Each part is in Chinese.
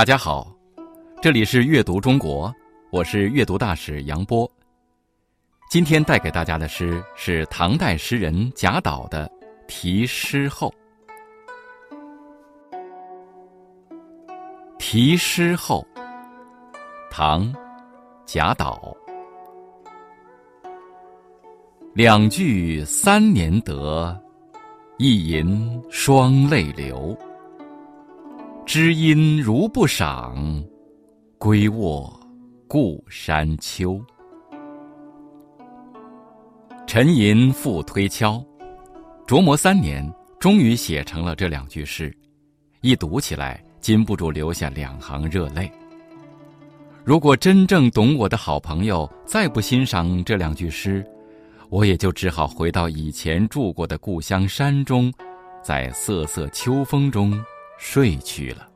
大家好，这里是阅读中国，我是阅读大使杨波。今天带给大家的诗是唐代诗人贾岛的《题诗后》。《题诗后》，唐·贾岛。两句三年得，一吟双泪流。知音如不赏，归卧故山秋。沉吟复推敲，琢磨三年，终于写成了这两句诗。一读起来，禁不住流下两行热泪。如果真正懂我的好朋友再不欣赏这两句诗，我也就只好回到以前住过的故乡山中，在瑟瑟秋风中。睡去了。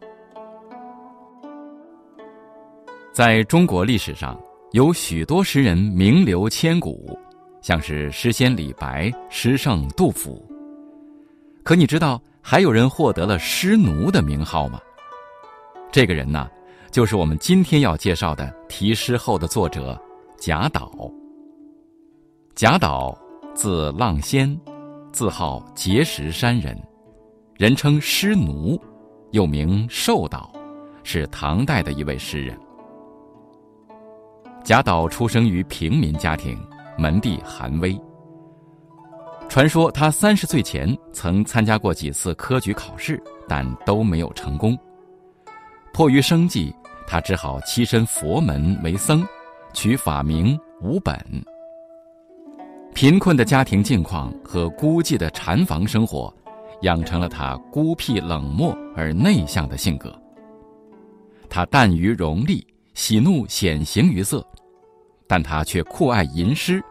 在中国历史上，有许多诗人名留千古，像是诗仙李白、诗圣杜甫。可你知道还有人获得了“诗奴”的名号吗？这个人呢，就是我们今天要介绍的《题诗后》的作者贾岛。贾岛，字浪仙，字号碣石山人，人称诗奴。又名寿岛，是唐代的一位诗人。贾岛出生于平民家庭，门第寒微。传说他三十岁前曾参加过几次科举考试，但都没有成功。迫于生计，他只好栖身佛门为僧，取法名无本。贫困的家庭境况和孤寂的禅房生活。养成了他孤僻冷漠而内向的性格。他淡于荣利，喜怒显形于色，但他却酷爱吟诗，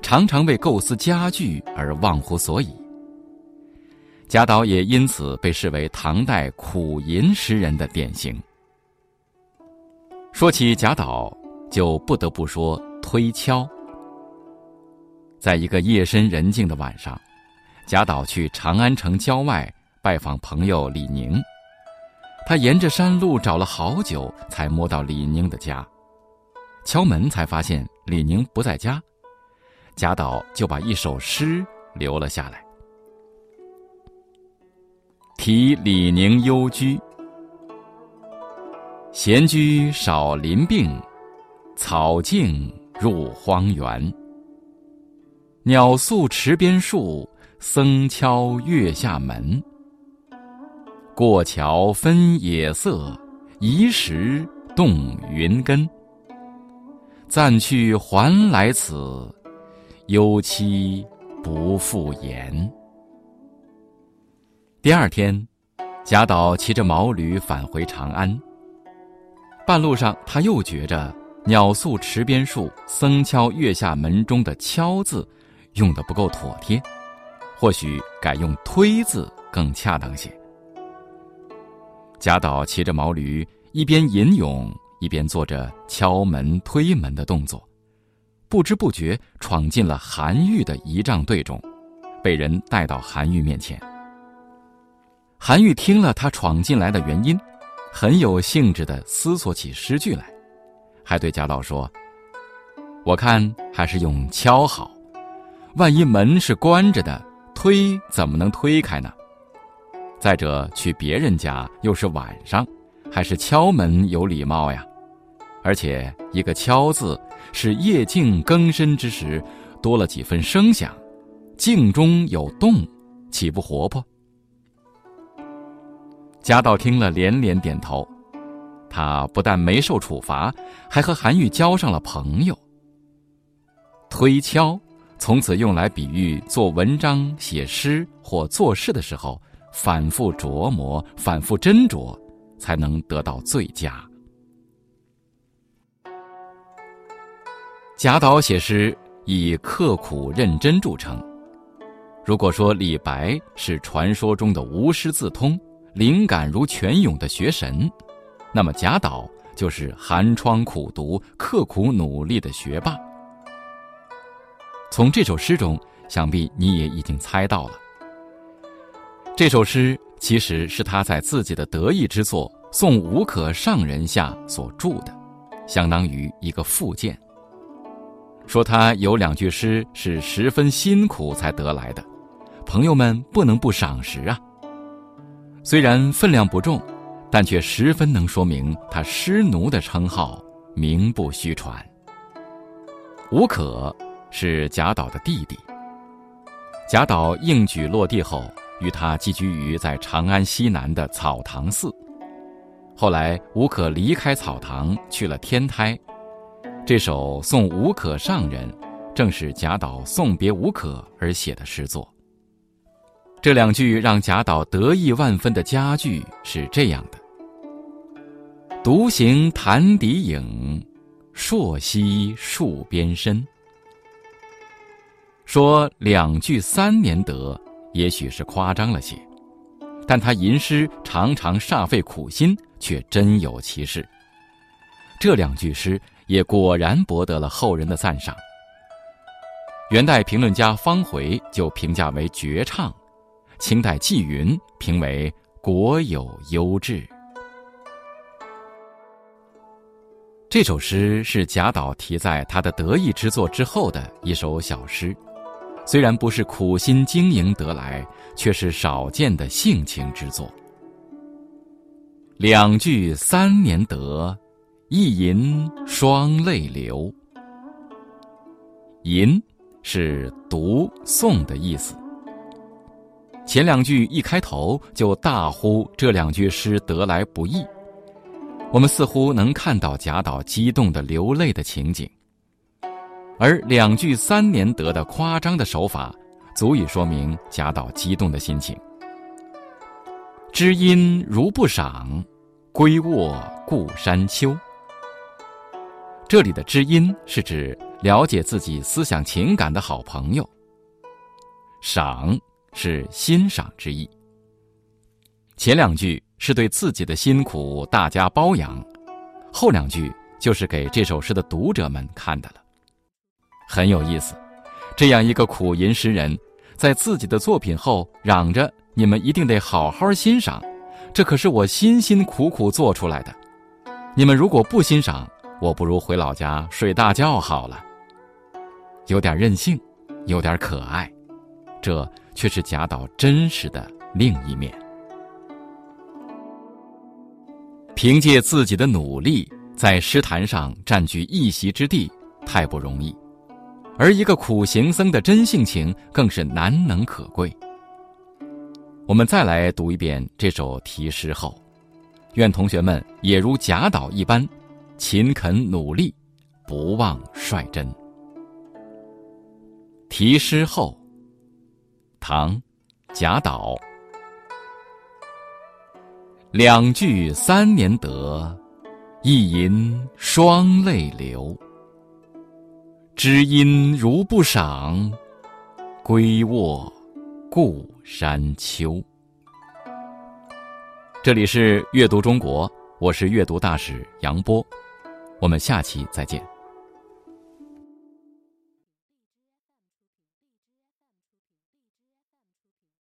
常常为构思佳句而忘乎所以。贾岛也因此被视为唐代苦吟诗人的典型。说起贾岛，就不得不说推敲。在一个夜深人静的晚上。贾岛去长安城郊外拜访朋友李宁，他沿着山路找了好久，才摸到李宁的家。敲门才发现李宁不在家，贾岛就把一首诗留了下来，题李宁幽居。闲居少林病，草径入荒原。鸟宿池边树。僧敲月下门，过桥分野色，移石动云根。暂去还来此，幽栖不复言。第二天，贾岛骑着毛驴返回长安。半路上，他又觉着“鸟宿池边树，僧敲月下门”中的“敲”字用的不够妥帖。或许改用“推”字更恰当些。贾岛骑着毛驴，一边吟咏，一边做着敲门、推门的动作，不知不觉闯进了韩愈的仪仗队中，被人带到韩愈面前。韩愈听了他闯进来的原因，很有兴致地思索起诗句来，还对贾岛说：“我看还是用敲好，万一门是关着的。”推怎么能推开呢？再者，去别人家又是晚上，还是敲门有礼貌呀？而且，一个“敲”字，是夜静更深之时，多了几分声响，静中有动，岂不活泼？贾岛听了，连连点头。他不但没受处罚，还和韩愈交上了朋友。推敲。从此用来比喻做文章、写诗或做事的时候，反复琢磨、反复斟酌，才能得到最佳。贾岛写诗以刻苦认真著称。如果说李白是传说中的无师自通、灵感如泉涌的学神，那么贾岛就是寒窗苦读、刻苦努力的学霸。从这首诗中，想必你也已经猜到了。这首诗其实是他在自己的得意之作《送吴可上人下所著的，相当于一个附件。说他有两句诗是十分辛苦才得来的，朋友们不能不赏识啊。虽然分量不重，但却十分能说明他诗奴的称号名不虚传。吴可是贾岛的弟弟。贾岛应举落地后，与他寄居于在长安西南的草堂寺。后来吴可离开草堂，去了天台。这首《送吴可上人》，正是贾岛送别吴可而写的诗作。这两句让贾岛得意万分的佳句是这样的：“独行潭底影，朔溪戍边深。”说两句三年得，也许是夸张了些，但他吟诗常常煞费苦心，却真有其事。这两句诗也果然博得了后人的赞赏。元代评论家方回就评价为绝唱，清代纪云评为国有优质。这首诗是贾岛题在他的得意之作之后的一首小诗。虽然不是苦心经营得来，却是少见的性情之作。两句三年得，一吟双泪流。吟是读诵的意思。前两句一开头就大呼这两句诗得来不易，我们似乎能看到贾岛激动的流泪的情景。而两句三年得的夸张的手法，足以说明贾岛激动的心情。知音如不赏，归卧故山丘。这里的知音是指了解自己思想情感的好朋友。赏是欣赏之意。前两句是对自己的辛苦大加褒扬，后两句就是给这首诗的读者们看的了。很有意思，这样一个苦吟诗人，在自己的作品后嚷着：“你们一定得好好欣赏，这可是我辛辛苦苦做出来的。你们如果不欣赏，我不如回老家睡大觉好了。”有点任性，有点可爱，这却是贾岛真实的另一面。凭借自己的努力，在诗坛上占据一席之地，太不容易。而一个苦行僧的真性情更是难能可贵。我们再来读一遍这首题诗后，愿同学们也如贾岛一般，勤恳努力，不忘率真。题诗后，唐，贾岛。两句三年得，一吟双泪流。知音如不赏，归卧故山秋。这里是阅读中国，我是阅读大使杨波，我们下期再见。